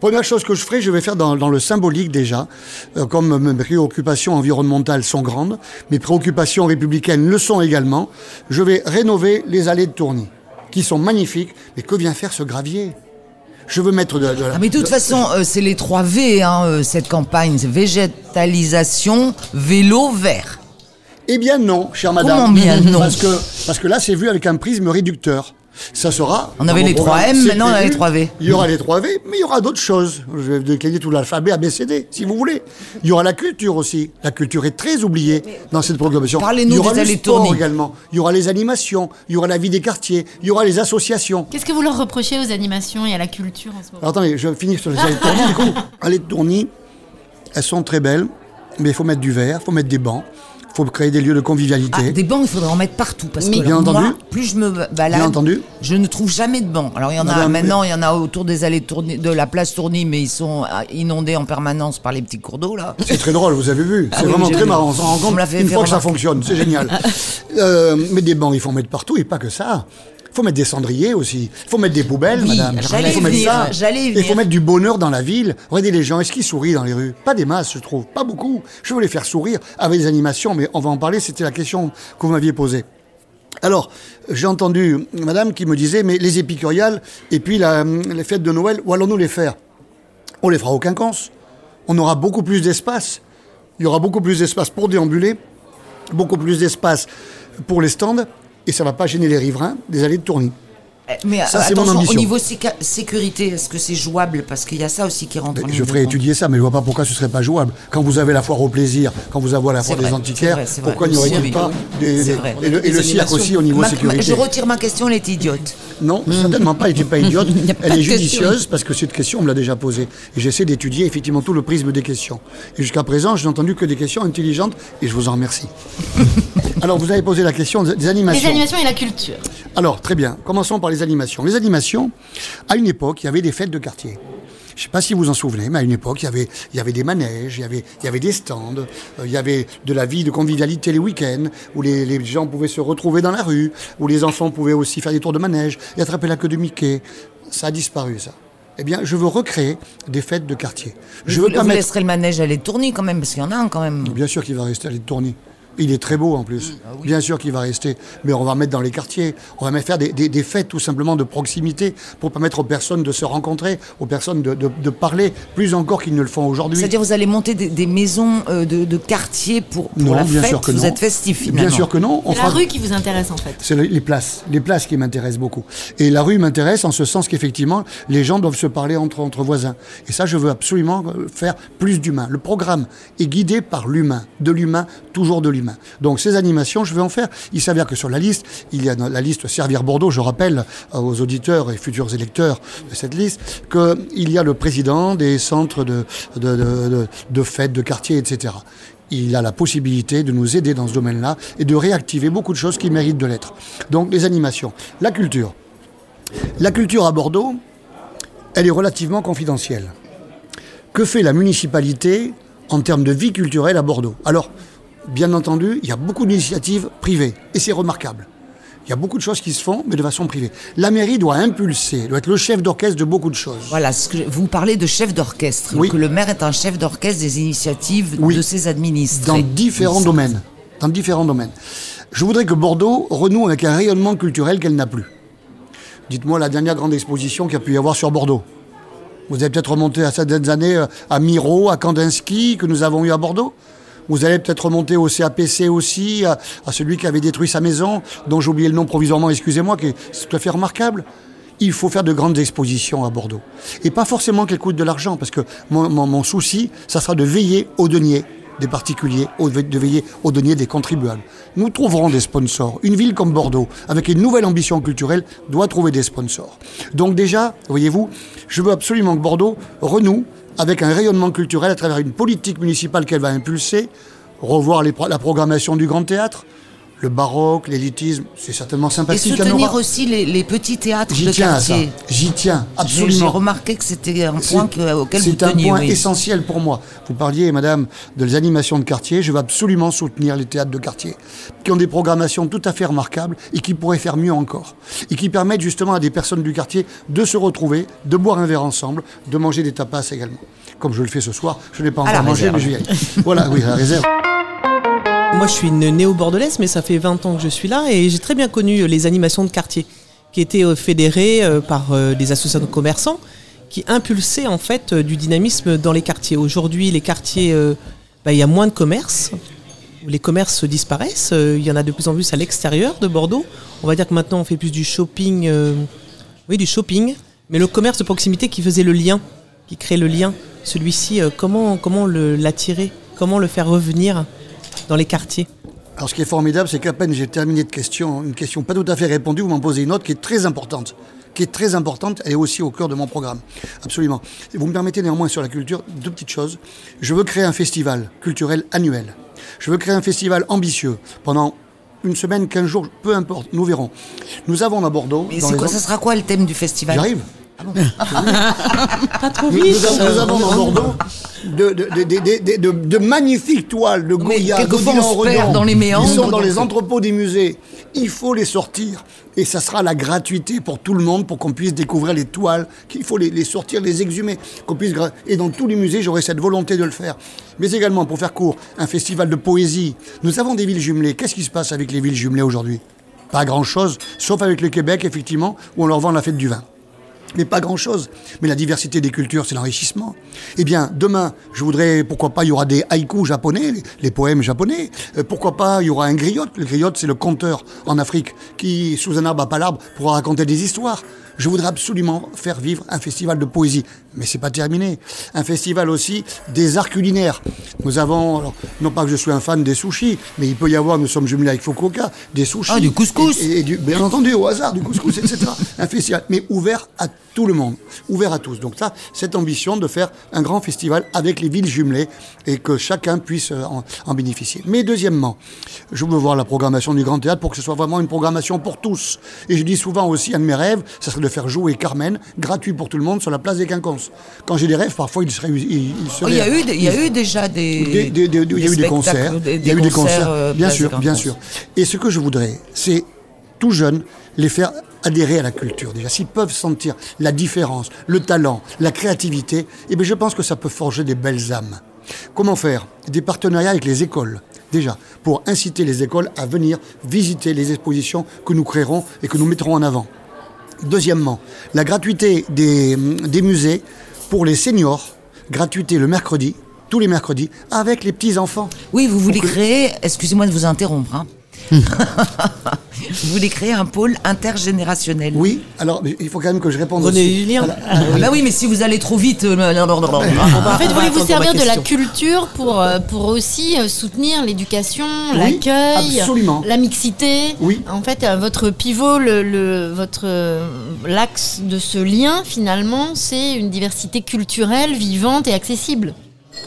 Première chose que je ferai, je vais faire dans, dans le symbolique déjà, Euh, comme mes préoccupations environnementales sont grandes, mes préoccupations républicaines le sont également, je vais rénover les allées de Tourny, qui sont magnifiques. Mais que vient faire ce gravier? Je veux mettre de, de la- Ah, mais de toute façon, euh, c'est les trois V, hein, euh, cette campagne. Végétalisation, vélo, vert. Eh bien non, chère madame. Comment bien non Parce que, parce que là, c'est vu avec un prisme réducteur. Ça sera. On avait les programme, 3M, c'est maintenant on a les 3V. Il y aura les 3V, mais il y aura d'autres choses. Je vais décliner tout l'alphabet ABCD, si vous voulez. Il y aura la culture aussi. La culture est très oubliée dans cette programmation. Parlez-nous il y aura des le allées sport tournées. également. Il y aura les animations. Il y aura la vie des quartiers. Il y aura les associations. Qu'est-ce que vous leur reprochez aux animations et à la culture en ce moment? Alors attendez, je finis sur les allées de Tourny. du coup, allées de Tourny, elles sont très belles, mais il faut mettre du verre, il faut mettre des bancs, faut créer des lieux de convivialité. Ah, des bancs, il faudrait en mettre partout. Parce Mais- que Bien moi, entendu. plus je me balade, Bien entendu. je ne trouve jamais de bancs. Alors il y en a maintenant, il y en a autour des allées tournées, de la place Tourny, mais ils sont ah, inondés en permanence par les petits cours d'eau là. C'est très drôle, vous avez vu. Ah C'est vraiment très vu. marrant. On s'en rend compte me l'a fait une fois que ça fonctionne. C'est génial. Euh, mais des bancs, il faut en mettre partout et pas que ça. Il faut mettre des cendriers aussi. Il faut mettre des poubelles, Oui, madame. j'allais Il faut mettre venir, ça. j'allais y Et il faut venir. mettre du bonheur dans la ville. Regardez les gens, est-ce qu'ils sourient dans les rues? Pas des masses, je trouve. Pas beaucoup. Je veux les faire sourire avec des animations, mais on va en parler. C'était la question que vous m'aviez posée. Alors, j'ai entendu madame qui me disait, mais les épicuriales et puis la- les fêtes de Noël, où allons-nous les faire? On les fera au quinconce. On aura beaucoup plus d'espace. Il y aura beaucoup plus d'espace pour déambuler, beaucoup plus d'espace pour les stands, et ça va pas gêner les riverains des allées de tournée. Eh, Mais Ça, euh, c'est mon attention, ambition. au niveau séca- sécurité, est-ce que c'est jouable? Parce qu'il y a ça aussi qui rentre en ligne Je ferai étudier ça, mais je vois pas pourquoi ce serait pas jouable. Quand vous avez la foire au plaisir, quand vous avez la foire C'est des vrai, antiquaires, c'est vrai, pourquoi n'y aurait-il Oui, pas oui. des, C'est des- vrai. et le, et le cirque aussi au niveau Ma- ma- sécurité je retire ma question, elle est idiote. Non, certainement pas, elle n'était pas idiote. Pas Elle est judicieuse parce que cette question, on me l'a déjà posée. Et j'essaie d'étudier effectivement tout le prisme des questions. Et jusqu'à présent, je n'ai entendu que des questions intelligentes et je vous en remercie. Alors, vous avez posé la question des Les animations. animations et la culture. Alors, très bien. Commençons par les animations. Les animations, à une époque, il y avait des fêtes de quartier. Je ne sais pas si vous vous en souvenez, mais à une époque, il y avait, il y avait des manèges, il y avait, il y avait des stands, euh, il y avait de la vie de convivialité les week-ends, où les, les gens pouvaient se retrouver dans la rue, où les enfants pouvaient aussi faire des tours de manège et attraper la queue de Mickey. Ça a disparu, ça. Eh bien, je veux recréer des fêtes de quartier. Je vous veux pas vous mettre... laisserez le manège aller tourner quand même, parce qu'il y en a un quand même. Bien sûr qu'il va rester à de tourner. Il est très beau en plus. Bien sûr qu'il va rester. Mais on va mettre dans les quartiers. On va mettre faire des, des- des fêtes tout simplement de proximité pour permettre aux personnes de se rencontrer, aux personnes de, de- de parler plus encore qu'ils ne le font aujourd'hui. C'est-à-dire vous allez monter des, des maisons euh, de, de quartier pour, pour Non, la bien fête. sûr que vous non. êtes festif finalement. Bien sûr que non. On C'est la rue qui vous intéresse en fait. C'est le- les places, les places qui m'intéressent beaucoup. Et la rue m'intéresse en ce sens qu'effectivement, les gens doivent se parler entre, entre voisins. Et ça, je veux absolument euh, faire plus d'humain. Le programme est guidé par l'humain, de l'humain, toujours de l'humain. Donc ces animations, je vais en faire. Il s'avère que sur la liste, il y a la liste Servir Bordeaux, je rappelle euh, aux auditeurs et futurs électeurs de cette liste, qu'il y a le président des centres de, de, de, de- fêtes, de quartiers, etc il a la possibilité de nous aider dans ce domaine-là et de réactiver beaucoup de choses qui méritent de l'être. Donc les animations. La culture. La culture à Bordeaux, elle est relativement confidentielle. Que fait la municipalité en termes de vie culturelle à Bordeaux? Bien entendu, il y a beaucoup d'initiatives privées et c'est remarquable. Il y a beaucoup de choses qui se font, mais de façon privée. La mairie doit impulser, doit être le chef d'orchestre de beaucoup de choses. Voilà, ce que je- vous parlez de chef d'orchestre, Oui. que le maire est un chef d'orchestre des initiatives Oui. de ses administrés. dans différents domaines. Dans différents domaines. Je voudrais que Bordeaux renoue avec un rayonnement culturel qu'elle n'a plus. Dites-moi la dernière grande exposition qu'il y a pu y avoir sur Bordeaux. Vous avez peut-être remonté à certaines années euh, à Miro, à Kandinsky, que nous avons eu à Bordeaux. Vous allez peut-être remonter au CAPC aussi, à, celui qui avait détruit sa maison, dont j'ai oublié le nom provisoirement, excusez-moi, qui est tout à fait remarquable. Il faut faire de grandes expositions à Bordeaux. Et pas forcément qu'elles coûtent de l'argent, parce que mon, souci, ça sera de veiller aux deniers des particuliers, de veiller aux deniers des contribuables. Nous trouverons des sponsors. Une ville comme Bordeaux, avec une nouvelle ambition culturelle, doit trouver des sponsors. Donc déjà, voyez-vous, je veux absolument que Bordeaux renoue avec un rayonnement culturel à travers une politique municipale qu'elle va impulser, revoir la programmation du Grand Théâtre, le baroque, l'élitisme, c'est certainement Et sympathique. y en soutenir aussi les, les petits théâtres de tiens quartier. J'y tiens, J'ai- J'ai absolument. remarqué que c'était un point que- auquel vous C'est un teniez. point oui. essentiel pour moi. Vous parliez, madame, de les animations de quartier. Je veux absolument soutenir les théâtres de quartier, qui ont des programmations tout à fait remarquables et qui pourraient faire mieux encore. Et qui permettent justement à des personnes du quartier de se retrouver, de boire un verre ensemble, de manger des tapas également. Comme je le fais ce soir, je n'ai pas encore mangé, mais je vais y aller. voilà, oui, à la réserve. Moi, je suis une néo-bordelaise, mais ça fait 20 ans que je suis là et j'ai très bien connu euh, les animations de quartier qui étaient euh, fédérées euh, par des associations de commerçants qui impulsaient en fait du dynamisme dans les quartiers. Aujourd'hui, les quartiers, bah, il y a moins de commerces, les commerces disparaissent, il y en a de plus en plus à l'extérieur de Bordeaux. On va dire que maintenant on fait plus du shopping, oui, du shopping, mais le commerce de proximité qui faisait le lien, qui crée le lien, celui-ci, comment, comment l'attirer, comment le faire revenir? Dans les quartiers Alors, ce qui est formidable, c'est qu'à peine j'ai terminé de question, une question pas tout à fait répondue, vous m'en posez une autre qui est très importante. Qui est très importante, elle est aussi au cœur de mon programme. Absolument. Et vous me permettez néanmoins sur la culture deux petites choses. Je veux créer un festival culturel annuel. Je veux créer un festival ambitieux pendant une semaine, 15 jours, peu importe, nous verrons. Nous avons à Bordeaux. Mais dans c'est quoi, ça sera quoi le thème du festival? J'arrive. Pas trop Nous, vite nous avons, nous avons à Bordeaux de, de, magnifiques toiles de Mais Goya, quelquefois, on se perd dans les méandres, Ils sont dans les entrepôts des musées. il faut les sortir. Et ça sera la gratuité pour tout le monde pour qu'on puisse découvrir les toiles, qu'il faut les, les sortir, les exhumer. Qu'on puisse et dans tous les musées, j'aurai cette volonté de le faire. Mais également, pour faire court, un festival de poésie. Nous avons des villes jumelées. Qu'est-ce qui se passe avec les villes jumelées aujourd'hui? Pas grand-chose, sauf avec le Québec, effectivement, où on leur vend la fête du vin mais pas grand-chose. Mais la diversité des cultures, c'est l'enrichissement. Eh bien, demain, je voudrais, pourquoi pas, il y aura des haïkus japonais, les, poèmes japonais. Euh, pourquoi pas, il y aura un griot. Le griot, c'est le conteur en Afrique qui, sous un arbre à palabre, pourra raconter des histoires. Je voudrais absolument faire vivre un festival de poésie. Mais c'est pas terminé. Un festival aussi des arts culinaires. Nous avons, alors, non pas que je sois un fan des sushis, mais il peut y avoir, nous sommes jumelés avec Fukuoka, des sushis. Ah, du couscous. Et, et du, bien entendu, au hasard, du couscous, etc. un festival, mais ouvert à tout le monde, ouvert à tous. Donc ça, cette ambition de faire un grand festival avec les villes jumelées et que chacun puisse euh, en, en bénéficier. Mais deuxièmement, je veux voir la programmation du Grand Théâtre pour que ce soit vraiment une programmation pour tous. Et je dis souvent aussi, un de mes rêves, ça serait de faire jouer Carmen, gratuit pour tout le monde, sur la place des Quinconces. Quand j'ai des rêves, parfois, ils seraient... Oh, Il y, a eu, il y a eu déjà des. il y a eu des concerts. Il y a eu des concerts, euh, bien sûr, bien sûr. Et ce que je voudrais, c'est tout jeune les faire adhérer à la culture déjà. S'ils peuvent sentir la différence, le talent, la créativité, eh bien je pense que ça peut forger des belles âmes. Comment faire? Des partenariats avec les écoles, déjà, pour inciter les écoles à venir visiter les expositions que nous créerons et que nous mettrons en avant. Deuxièmement, la gratuité des, des musées pour les seniors, gratuité le mercredi, tous les mercredis, avec les petits-enfants. Oui, vous voulez créer, excusez-moi de vous interrompre, hein. vous voulez créer un pôle intergénérationnel. Oui, alors mais il faut quand même que je réponde René aussi. Julien. à la- Ah bah oui, mais si vous allez trop vite. euh, En fait, va voulez-vous attendre servir de la culture pour, euh, pour aussi euh, soutenir l'éducation, Oui, l'accueil, absolument. la mixité? Oui. En fait, votre pivot, le, le- votre l'axe de ce lien, finalement, c'est une diversité culturelle, vivante et accessible.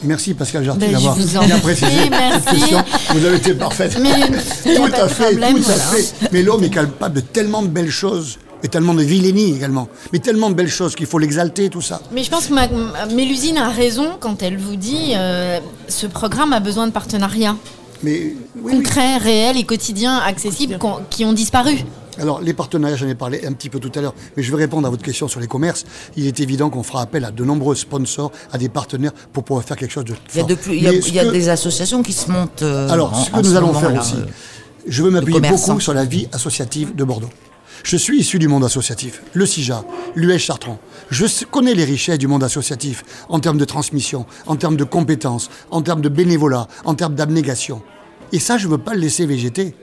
Merci Pascal Jarty Ben, d'avoir bien précisé cette question. Vous avez été parfaite. Mais tout à fait, problème, tout à fait. Mais l'homme est capable de tellement de belles choses et tellement de vilainie également. Mais tellement de belles choses qu'il faut l'exalter, tout ça. Mais je pense que ma- Mélusine a raison quand elle vous dit euh, ce programme a besoin de partenariats Mais oui, oui. concrets, réels et quotidiens, accessibles, qui ont disparu. Alors, les partenariats, j'en ai parlé un petit peu tout à l'heure, mais je vais répondre à votre question sur les commerces. Il est évident qu'on fera appel à de nombreux sponsors, à des partenaires pour pouvoir faire quelque chose de Il y a, fort. de plus- il y a- il y a que- des associations qui se montent. euh, Alors, en- ce que nous allons faire là, aussi, euh, je veux m'appuyer beaucoup sur la vie associative de Bordeaux. Je suis issu du monde associatif, le CIJA, l'US Chartrand. Je connais les richesses du monde associatif en termes de transmission, en termes de compétences, en termes de bénévolat, en termes d'abnégation. Et ça, je ne veux pas le laisser végéter.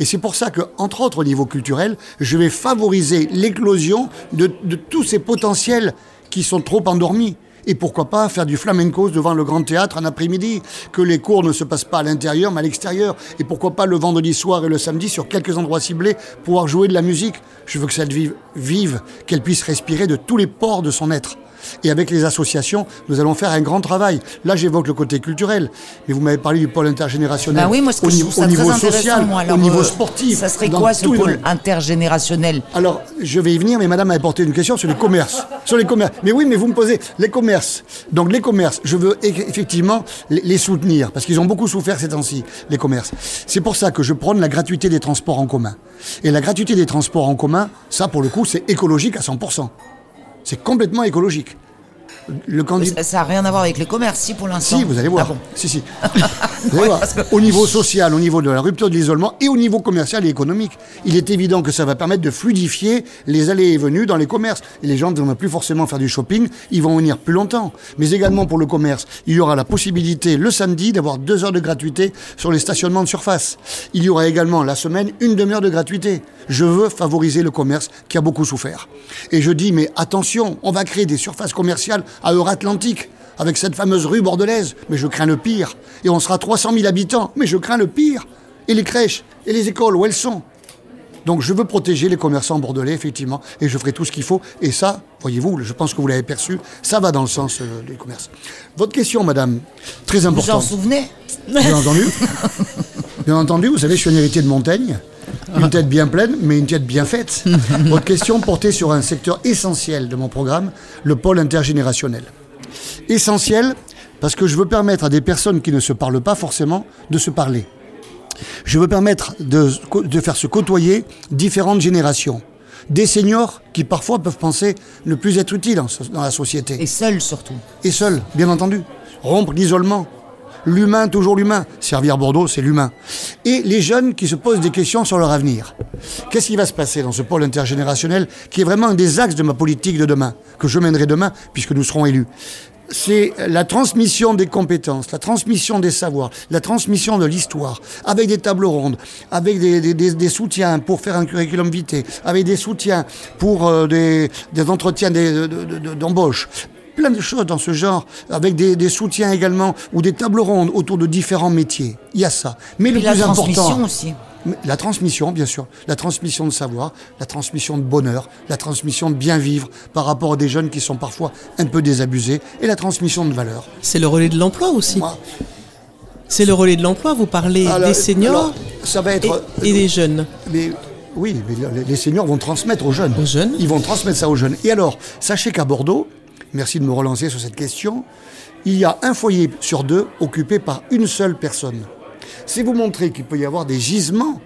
Et c'est pour ça que, entre autres au niveau culturel, je vais favoriser l'éclosion de, tous ces potentiels qui sont trop endormis. Et pourquoi pas faire du flamenco devant le grand théâtre un après-midi, que les cours ne se passent pas à l'intérieur mais à l'extérieur. Et pourquoi pas le vendredi soir et le samedi sur quelques endroits ciblés pouvoir jouer de la musique. Je veux que cette vive, vive qu'elle puisse respirer de tous les pores de son être. Et avec les associations, nous allons faire un grand travail. Là, j'évoque le côté culturel, mais vous m'avez parlé du pôle intergénérationnel. Bah oui, moi, ce que au je niveau, ça au niveau social, moi, alors, au niveau sportif. Ça serait quoi ce pôle intergénérationnel? Alors, je vais y venir, mais madame a apporté une question sur les commerces. Sur les commerces. Mais oui, mais vous me posez les commerces. Donc, les commerces, je veux effectivement les soutenir, parce qu'ils ont beaucoup souffert ces temps-ci, les commerces. C'est pour ça que je prône la gratuité des transports en commun. Et la gratuité des transports en commun, ça, pour le coup, c'est écologique à 100%. C'est complètement écologique. Le candidat. Ça n'a rien à voir avec les commerces, si pour l'instant. Si, vous allez voir. Ah bon. Si, si. Vous allez voir. Au niveau social, au niveau de la rupture de l'isolement et au niveau commercial et économique, il est évident que ça va permettre de fluidifier les allées et venues dans les commerces. Et les gens ne vont plus forcément faire du shopping, ils vont venir plus longtemps. Mais également pour le commerce, il y aura la possibilité le samedi d'avoir deux heures de gratuité sur les stationnements de surface. Il y aura également la semaine une demi-heure de gratuité. Je veux favoriser le commerce qui a beaucoup souffert. Et je dis, mais attention, on va créer des surfaces commerciales à Euratlantique avec cette fameuse rue bordelaise. Mais je crains le pire. Et on sera 300 000 habitants. Mais je crains le pire. Et les crèches et les écoles, où elles sont Donc je veux protéger les commerçants bordelais, effectivement, et je ferai tout ce qu'il faut. Et ça, voyez-vous, je pense que vous l'avez perçu, ça va dans le sens euh, du commerce. Votre question, madame, très Vous en importante. souvenez? Bien entendu. Bien entendu, vous savez, je suis un héritier de Montaigne. Une tête bien pleine, mais une tête bien faite. Votre question portait sur un secteur essentiel de mon programme, le pôle intergénérationnel. Essentiel parce que je veux permettre à des personnes qui ne se parlent pas forcément de se parler. Je veux permettre de, de faire se côtoyer différentes générations. Des seniors qui parfois peuvent penser ne plus être utiles dans la société. Et seul surtout. Et seuls, bien entendu. Rompre l'isolement. L'humain, toujours l'humain. Servir Bordeaux, c'est l'humain. Et les jeunes qui se posent des questions sur leur avenir. Qu'est-ce qui va se passer dans ce pôle intergénérationnel qui est vraiment un des axes de ma politique de demain, que je mènerai demain, puisque nous serons élus? C'est la transmission des compétences, la transmission des savoirs, la transmission de l'histoire, avec des tables rondes, avec des, soutiens pour faire un curriculum vitae, avec des soutiens pour euh, des, entretiens d'embauche. Plein de choses dans ce genre, avec des, des soutiens également, ou des tables rondes autour de différents métiers. Il y a ça. Mais le la plus transmission important, aussi. La transmission, bien sûr. La transmission de savoir, la transmission de bonheur, la transmission de bien vivre par rapport à des jeunes qui sont parfois un peu désabusés, et la transmission de valeurs. C'est le relais de l'emploi aussi. Moi, C'est le relais de l'emploi. Vous parlez alors, des seniors alors, ça va et, être. et des jeunes. Mais oui, mais les- les seniors vont transmettre aux jeunes. Aux jeunes. Ils vont transmettre ça aux jeunes. Et alors, sachez qu'à Bordeaux, merci de me relancer sur cette question, il y a un foyer sur deux occupé par une seule personne. C'est vous montrer qu'il peut y avoir des gisements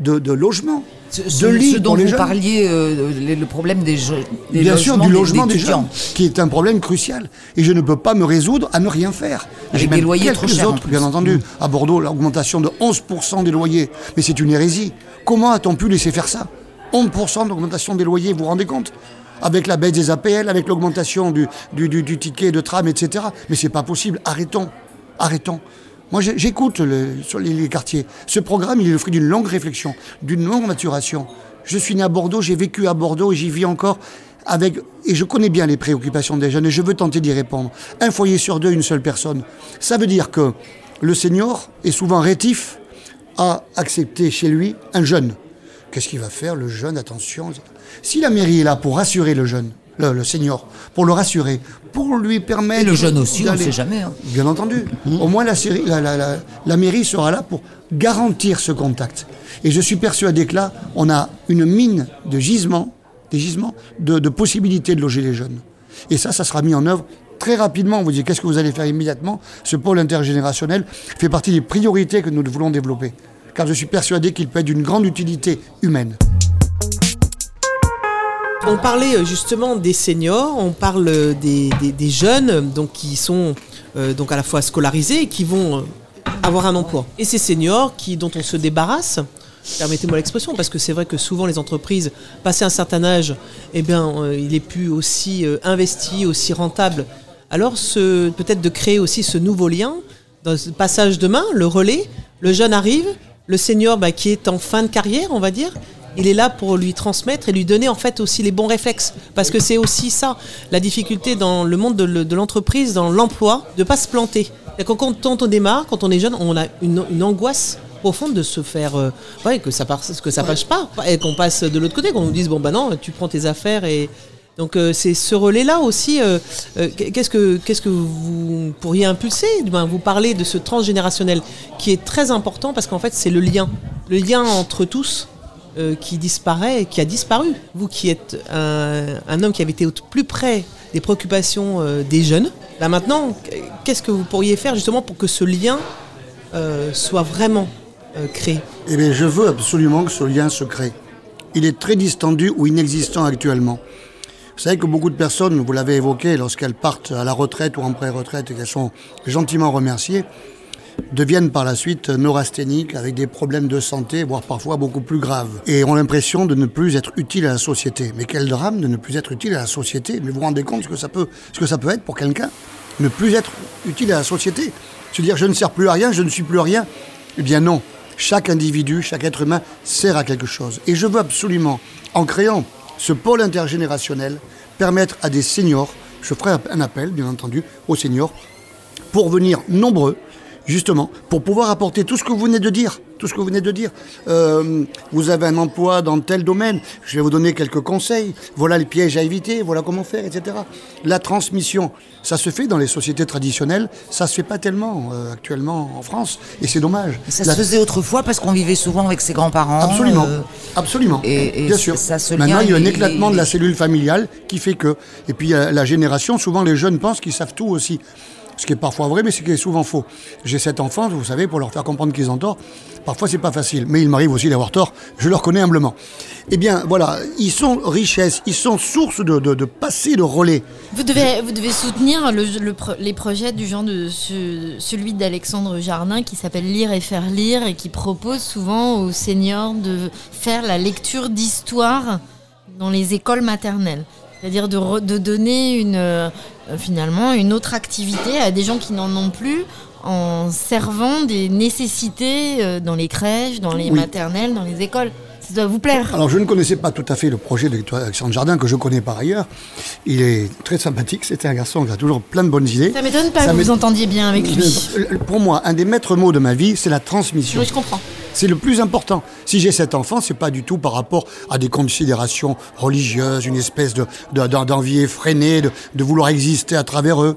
de, de logements, Ce, de ce- lits ce dont pour les vous jeunes. parliez, euh, le, problème des, jeux, des Bien sûr, du logement des, étudiants. jeunes, qui est un problème crucial. Et je ne peux pas me résoudre à ne rien faire. J'ai des loyers quelques trop chers, autres, bien entendu. À Bordeaux, l'augmentation de 11% des loyers. Mais c'est une hérésie. Comment a-t-on pu laisser faire ça? 11% d'augmentation des loyers, vous vous rendez compte? Avec la baisse des APL, avec l'augmentation du, ticket de tram, etc. Mais c'est pas possible. Arrêtons. Arrêtons. Moi, j'écoute les, les quartiers. Ce programme, il est le fruit d'une longue réflexion, d'une longue maturation. Je suis né à Bordeaux, j'ai vécu à Bordeaux et j'y vis encore avec et je connais bien les préoccupations des jeunes et je veux tenter d'y répondre. Un foyer sur deux, une seule personne. Ça veut dire que le senior est souvent rétif à accepter chez lui un jeune. Qu'est-ce qu'il va faire le jeune Attention. Si la mairie est là pour rassurer le jeune, le, le senior, pour le rassurer, pour lui permettre. Et le jeune aussi, on ne sait jamais. hein. Bien entendu. Au moins, la, série- la- la- la- la mairie sera là pour garantir ce contact. Et je suis persuadé que là, on a une mine de gisements, des gisements, de, de possibilités de loger les jeunes. Et ça, ça sera mis en œuvre très rapidement. On vous dit, qu'est-ce que vous allez faire immédiatement? Ce pôle intergénérationnel fait partie des priorités que nous voulons développer. Car je suis persuadé qu'il peut être d'une grande utilité humaine. On parlait euh, justement des seniors, on parle des, jeunes donc qui sont euh, donc à la fois scolarisés et qui vont euh, avoir un emploi. Et ces seniors qui, dont on se débarrasse, permettez-moi l'expression, parce que c'est vrai que souvent les entreprises, passé un certain âge, eh bien, il est plus aussi investi, aussi rentable. Alors peut-être de créer aussi ce nouveau lien dans ce passage de main, le relais, le jeune arrive, le senior bah, qui est en fin de carrière, on va dire, il est là pour lui transmettre et lui donner en fait aussi les bons réflexes. Parce que c'est aussi ça, la difficulté dans le monde de, le- de l'entreprise, dans l'emploi, de pas se planter. Quand, on démarre, quand on est jeune, on a une, une angoisse profonde de se faire euh, ouais, que ça passe que ça passe pas et qu'on passe de l'autre côté qu'on nous dise bon bah non tu prends tes affaires et donc euh, c'est ce relais là aussi euh, euh, qu'est-ce que qu'est-ce que vous pourriez impulser vous parlez de ce transgénérationnel qui est très important parce qu'en fait c'est le lien le lien entre tous qui disparaît, qui a disparu. Vous qui êtes un, un homme qui avait été au plus près des préoccupations des jeunes, là maintenant, qu'est-ce que vous pourriez faire justement pour que ce lien soit vraiment créé? Eh bien, je veux absolument que ce lien se crée. Il est très distendu ou inexistant actuellement. Vous savez que beaucoup de personnes, vous l'avez évoqué, lorsqu'elles partent à la retraite ou en pré-retraite et qu'elles sont gentiment remerciées, deviennent par la suite neurasthéniques avec des problèmes de santé, voire parfois beaucoup plus graves, et ont l'impression de ne plus être utiles à la société. Mais quel drame de ne plus être utile à la société Mais vous vous rendez compte ce que ça peut, ce que ça peut être pour quelqu'un Ne plus être utile à la société Se dire je ne sers plus à rien, je ne suis plus rien Eh bien non. Chaque individu, chaque être humain sert à quelque chose. Et je veux absolument, en créant ce pôle intergénérationnel, permettre à des seniors, je ferai un appel bien entendu aux seniors, pour venir nombreux, justement, pour pouvoir apporter tout ce que vous venez de dire. Tout ce que vous venez de dire. Euh, vous avez un emploi dans tel domaine, je vais vous donner quelques conseils. Voilà les pièges à éviter, voilà comment faire, etc. La transmission, ça se fait dans les sociétés traditionnelles, ça se fait pas tellement euh, actuellement en France, et c'est dommage. Ça La- se faisait autrefois parce qu'on vivait souvent avec ses grands-parents. Absolument, euh, absolument. et- et Bien sûr. ça, Maintenant, il y a un éclatement de la cellule familiale qui fait que. Et puis, la génération, souvent les jeunes pensent qu'ils savent tout aussi. Ce qui est parfois vrai, mais ce qui est souvent faux. J'ai sept enfants, vous savez, pour leur faire comprendre qu'ils ont tort. Parfois, c'est pas facile. Mais il m'arrive aussi d'avoir tort. Je le reconnais humblement. Eh bien, voilà, ils sont richesse, ils sont source de, de, de relais. Vous devez, soutenir les projets du genre de ce- celui d'Alexandre Jardin qui s'appelle Lire et faire lire et qui propose souvent aux seniors de faire la lecture d'histoire dans les écoles maternelles. C'est-à-dire de, re- de donner une, euh, finalement une autre activité à des gens qui n'en ont plus en servant des nécessités euh, dans les crèches, dans les Oui. maternelles, dans les écoles. Ça doit vous plaire. Alors, je ne connaissais pas tout à fait le projet d'Alexandre Jardin, que je connais par ailleurs. Il est très sympathique. C'était un garçon qui a toujours plein de bonnes idées. Ça m'étonne pas Ça que vous vous entendiez bien avec lui. Je- Pour moi, un des maîtres mots de ma vie, c'est la transmission. Oui, je comprends. C'est le plus important. Si j'ai cet enfant, c'est pas du tout par rapport à des considérations religieuses, une espèce de, de- d'en- d'envie effrénée, de, de vouloir exister à travers eux.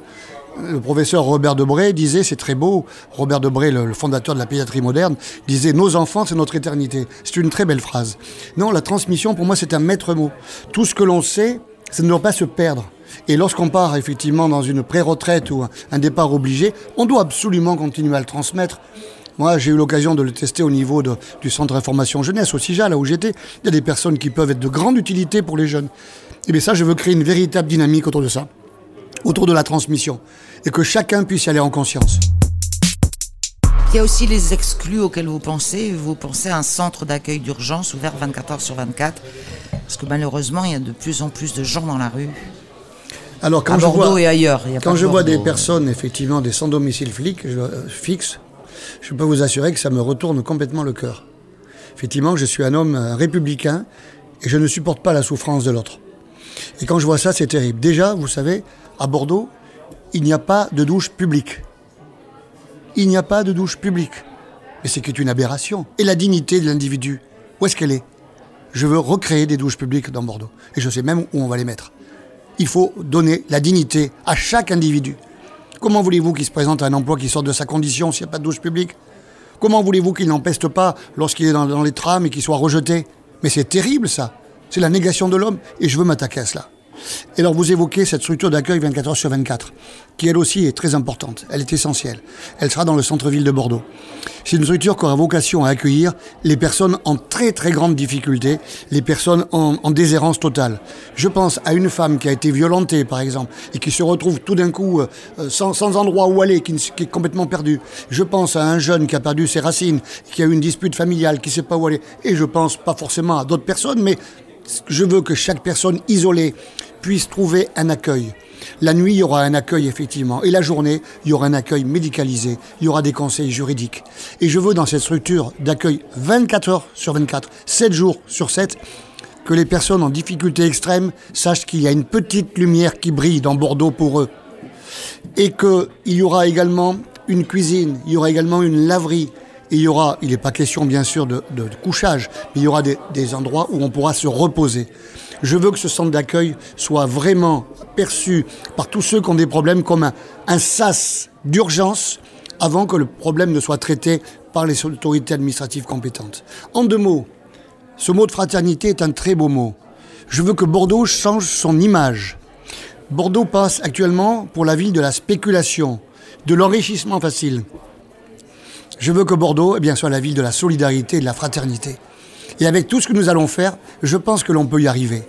Le professeur Robert Debré disait, c'est très beau, Robert Debré, le, fondateur de la pédiatrie moderne, disait Nos enfants, c'est notre éternité. C'est une très belle phrase. Non, la transmission, pour moi, c'est un maître mot. Tout ce que l'on sait, ça ne doit pas se perdre. Et lorsqu'on part effectivement dans une pré-retraite ou un, départ obligé, on doit absolument continuer à le transmettre. Moi, j'ai eu l'occasion de le tester au niveau du centre d'information jeunesse, au CIJA, là où j'étais. Il y a des personnes qui peuvent être de grande utilité pour les jeunes. Et bien ça, je veux créer une véritable dynamique autour de ça, autour de la transmission, et que chacun puisse y aller en conscience. Il y a aussi les exclus auxquels vous pensez. Vous pensez à un centre d'accueil d'urgence ouvert 24 heures sur 24. Parce que malheureusement, il y a de plus en plus de gens dans la rue. Alors quand à je Bordeaux vois, et ailleurs. Il y a quand je vois des personnes effectivement des sans domicile flic, je, euh, fixe, je peux vous assurer que ça me retourne complètement le cœur. Effectivement, je suis un homme euh, républicain et je ne supporte pas la souffrance de l'autre. Et quand je vois ça, c'est terrible. Déjà, vous savez, à Bordeaux, il n'y a pas de douche publique. Il n'y a pas de douche publique. Mais c'est qu'une aberration. Et la dignité de l'individu, où est-ce qu'elle est? Je veux recréer des douches publiques dans Bordeaux. Et je sais même où on va les mettre. Il faut donner la dignité à chaque individu. Comment voulez-vous qu'il se présente à un emploi qui sort de sa condition s'il n'y a pas de douche publique? Comment voulez-vous qu'il n'empeste pas lorsqu'il est dans, dans les trams et qu'il soit rejeté? Mais c'est terrible ça. C'est la négation de l'homme et je veux m'attaquer à cela. Et alors vous évoquez cette structure d'accueil 24 heures sur 24, qui elle aussi est très importante, elle est essentielle. Elle sera dans le centre-ville de Bordeaux. C'est une structure qui aura vocation à accueillir les personnes en très très grande difficulté, les personnes en, en déshérence totale. Je pense à une femme qui a été violentée par exemple, et qui se retrouve tout d'un coup euh, euh, sans, endroit où aller, qui, qui est complètement perdu. Je pense à un jeune qui a perdu ses racines, qui a eu une dispute familiale, qui ne sait pas où aller. Et je pense pas forcément à d'autres personnes, mais je veux que chaque personne isolée puisse trouver un accueil. La nuit, il y aura un accueil, effectivement. Et la journée, il y aura un accueil médicalisé. Il y aura des conseils juridiques. Et je veux, dans cette structure d'accueil 24 heures sur 24, 7 jours sur 7, que les personnes en difficulté extrême sachent qu'il y a une petite lumière qui brille dans Bordeaux pour eux. Et qu'il y aura également une cuisine, il y aura également une laverie. Et il y aura, il n'est pas question bien sûr de, couchage, mais il y aura des endroits où on pourra se reposer. Je veux que ce centre d'accueil soit vraiment perçu par tous ceux qui ont des problèmes comme un, sas d'urgence avant que le problème ne soit traité par les autorités administratives compétentes. En deux mots, ce mot de fraternité est un très beau mot. Je veux que Bordeaux change son image. Bordeaux passe actuellement pour la ville de la spéculation, de l'enrichissement facile. Je veux que Bordeaux eh bien, soit la ville de la solidarité et de la fraternité. Et avec tout ce que nous allons faire, je pense que l'on peut y arriver.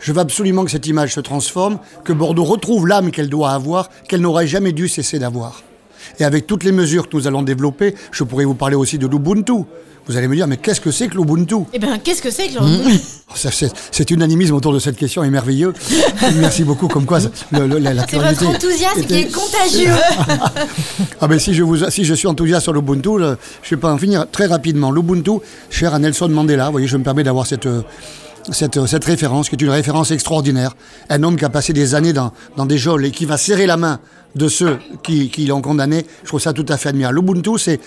Je veux absolument que cette image se transforme, que Bordeaux retrouve l'âme qu'elle doit avoir, qu'elle n'aurait jamais dû cesser d'avoir. Et avec toutes les mesures que nous allons développer, je pourrais vous parler aussi de l'Ubuntu. Vous allez me dire, mais qu'est-ce que c'est que l'Ubuntu? Eh bien, qu'est-ce que c'est que Oh, ça, c'est- Cet unanimisme autour de cette question est merveilleux. Merci beaucoup, comme quoi le- le- la, la C'est votre enthousiasme qui est contagieux. Ah ben si je, vous, si je suis enthousiaste sur l'Ubuntu, je je vais pas en finir très rapidement. L'Ubuntu, cher à Nelson Mandela, vous voyez, je me permets d'avoir cette, cette, cette référence, qui est une référence extraordinaire. Un homme qui a passé des années dans, dans des geôles et qui va serrer la main de ceux qui, qui l'ont condamné. Je trouve ça tout à fait admirable. L'Ubuntu, c'est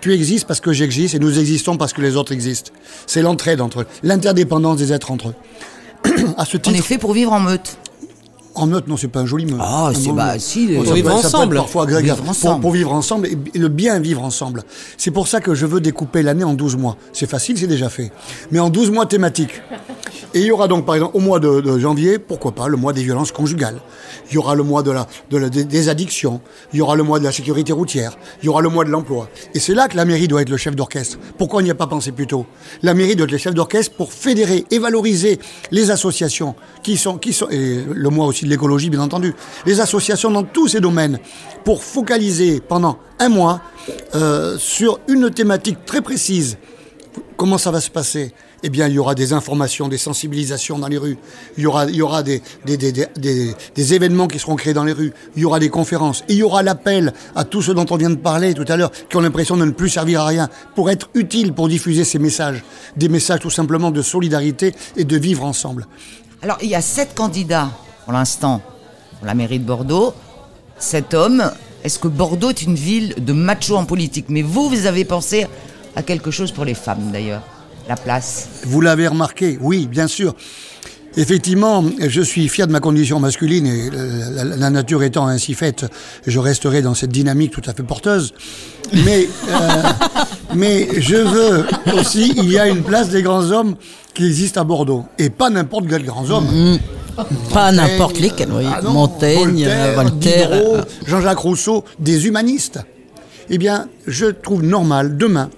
tu existes parce que j'existe et nous existons parce que les autres existent. C'est l'entraide entre eux, l'interdépendance des êtres entre eux. à ce On est fait pour vivre en meute. En meute, non, c'est pas un joli mot. Ah, c'est- bah, si, ça vivre ensemble. parfois agréable. Vivre Pour, ensemble. pour vivre ensemble et, et le bien vivre ensemble. C'est pour ça que je veux découper l'année en 12 mois. C'est facile, c'est déjà fait. Mais en 12 mois thématiques. Et il y aura donc, par exemple, au mois de, de janvier, pourquoi pas, le mois des violences conjugales. Il y aura le mois de la, de la- des, des addictions. Il y aura le mois de la sécurité routière. Il y aura le mois de l'emploi. Et c'est là que la mairie doit être le chef d'orchestre. Pourquoi on n'y a pas pensé plus tôt? La mairie doit être le chef d'orchestre pour fédérer et valoriser les associations qui sont, qui sont, et le mois aussi l'écologie, bien entendu, les associations dans tous ces domaines pour focaliser pendant un mois euh, sur une thématique très précise. Comment ça va se passer? Eh bien, il y aura des informations, des sensibilisations dans les rues. Il y aura, des, des, événements qui seront créés dans les rues. Il y aura des conférences. Il y aura l'appel à tous ceux dont on vient de parler tout à l'heure, qui ont l'impression de ne plus servir à rien, pour être utiles pour diffuser ces messages. Des messages tout simplement de solidarité et de vivre ensemble. Alors, il y a sept candidats pour l'instant pour la mairie de Bordeaux. Cet homme, est-ce que Bordeaux est une ville de machos en politique? Mais vous, vous avez pensé à quelque chose pour les femmes d'ailleurs La place. Vous l'avez remarqué, oui, bien sûr. Effectivement, je suis fier de ma condition masculine et la, la- la nature étant ainsi faite, je resterai dans cette dynamique tout à fait porteuse. Mais, euh, mais je veux aussi, il y a une place des grands hommes qui existe à Bordeaux. Et pas n'importe quels grands hommes. Pas n'importe lesquels, oui. Ah non, Montaigne, Voltaire, Voltaire. Diderot, euh, Jean-Jacques Rousseau, des humanistes. Eh bien, je trouve normal demain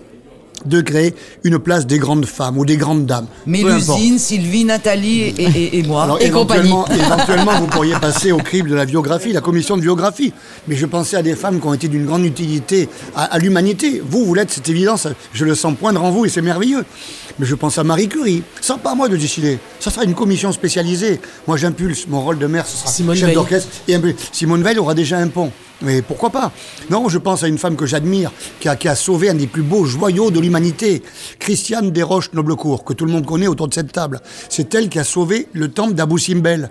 de créer une place des grandes femmes ou des grandes dames. Importe. Mélusine, Sylvie, Nathalie et, et- et moi. Alors, Et éventuellement, éventuellement, vous pourriez passer au crible de la biographie, la commission de biographie. Mais je pensais à des femmes qui ont été d'une grande utilité à, à l'humanité. Vous, vous l'êtes, c'est évident, ça- je le sens poindre en vous et c'est merveilleux. Mais je pense à Marie Curie. Ça, pas à moi de décider. Ça sera une commission spécialisée. Moi, j'impulse. Mon rôle de maire, ce sera Simone chef d'orchestre. Et Simone Veil aura déjà un pont. Mais pourquoi pas? Non, je pense à une femme que j'admire, qui a, qui a sauvé un des plus beaux joyaux de l'humanité, Christiane Desroches Noblecourt, que tout le monde connaît autour de cette table. C'est elle qui a sauvé le temple d'Abou Simbel,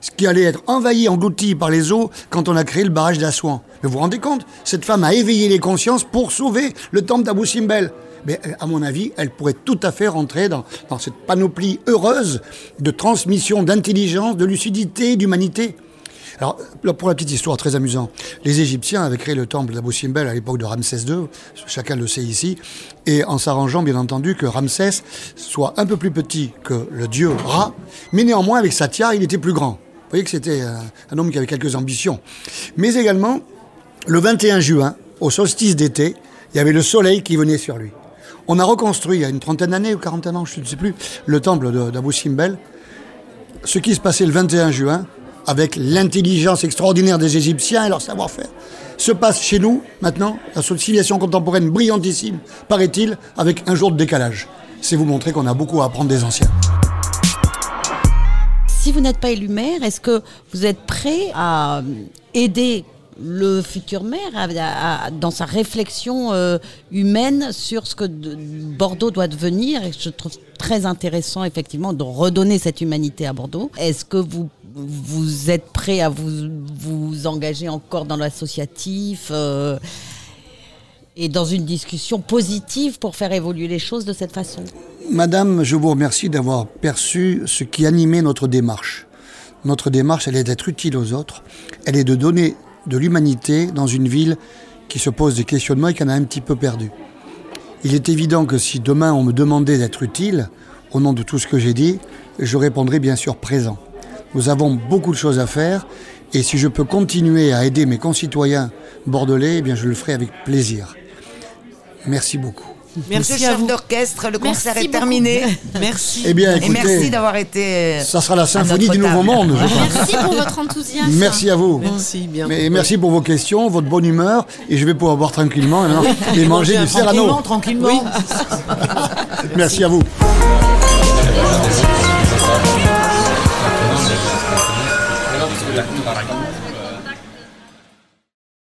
ce qui allait être envahi, englouti par les eaux quand on a créé le barrage d'Assouan. Mais vous vous rendez compte? Cette femme a éveillé les consciences pour sauver le temple d'Abou Simbel. Mais euh, à mon avis, elle pourrait tout à fait rentrer dans, dans cette panoplie heureuse de transmission d'intelligence, de lucidité, d'humanité. Alors, pour la petite histoire très amusante, les Égyptiens avaient créé le temple d'Abou Simbel à l'époque de Ramsès II, chacun le sait ici, et en s'arrangeant bien entendu que Ramsès soit un peu plus petit que le dieu Ra, mais néanmoins avec sa tiare, il était plus grand. Vous voyez que c'était un, un homme qui avait quelques ambitions. Mais également, le 21 juin, au solstice d'été, il y avait le soleil qui venait sur lui. On a reconstruit il y a une trentaine d'années ou quarantaine ans, je ne sais plus, le temple d'Abou Simbel ce qui se passait le 21 juin, avec l'intelligence extraordinaire des Égyptiens et leur savoir-faire, se passe chez nous, maintenant, la civilisation contemporaine brillantissime, paraît-il, avec un jour de décalage. C'est vous montrer qu'on a beaucoup à apprendre des anciens. Si vous n'êtes pas élu maire, est-ce que vous êtes prêt à euh, aider le futur maire dans sa réflexion euh, humaine sur ce que de- Bordeaux doit devenir? Et je trouve très intéressant effectivement de redonner cette humanité à Bordeaux. Est-ce que vous vous êtes prêt à vous, engager encore dans l'associatif euh, et dans une discussion positive pour faire évoluer les choses de cette façon Madame, je vous remercie d'avoir perçu ce qui animait notre démarche. Notre démarche, elle est d'être utile aux autres, elle est de donner de l'humanité dans une ville qui se pose des questionnements et qui en a un petit peu perdu. Il est évident que si demain on me demandait d'être utile, au nom de tout ce que j'ai dit, je répondrais bien sûr présent. Nous avons beaucoup de choses à faire et si je peux continuer à aider mes concitoyens bordelais, eh bien je le ferai avec plaisir. Merci beaucoup. Merci Monsieur chef d'orchestre, le Merci concert est beaucoup. terminé. Merci. Eh bien, Et merci d'avoir été. ça sera la symphonie du Nouveau. Monde, je pense. Merci pour votre enthousiasme. Merci à vous. Merci bien. Mais merci pour vos questions, votre bonne humeur, et je vais pouvoir boire tranquillement et manger du serrano. Tranquillement, tranquillement. Merci à vous.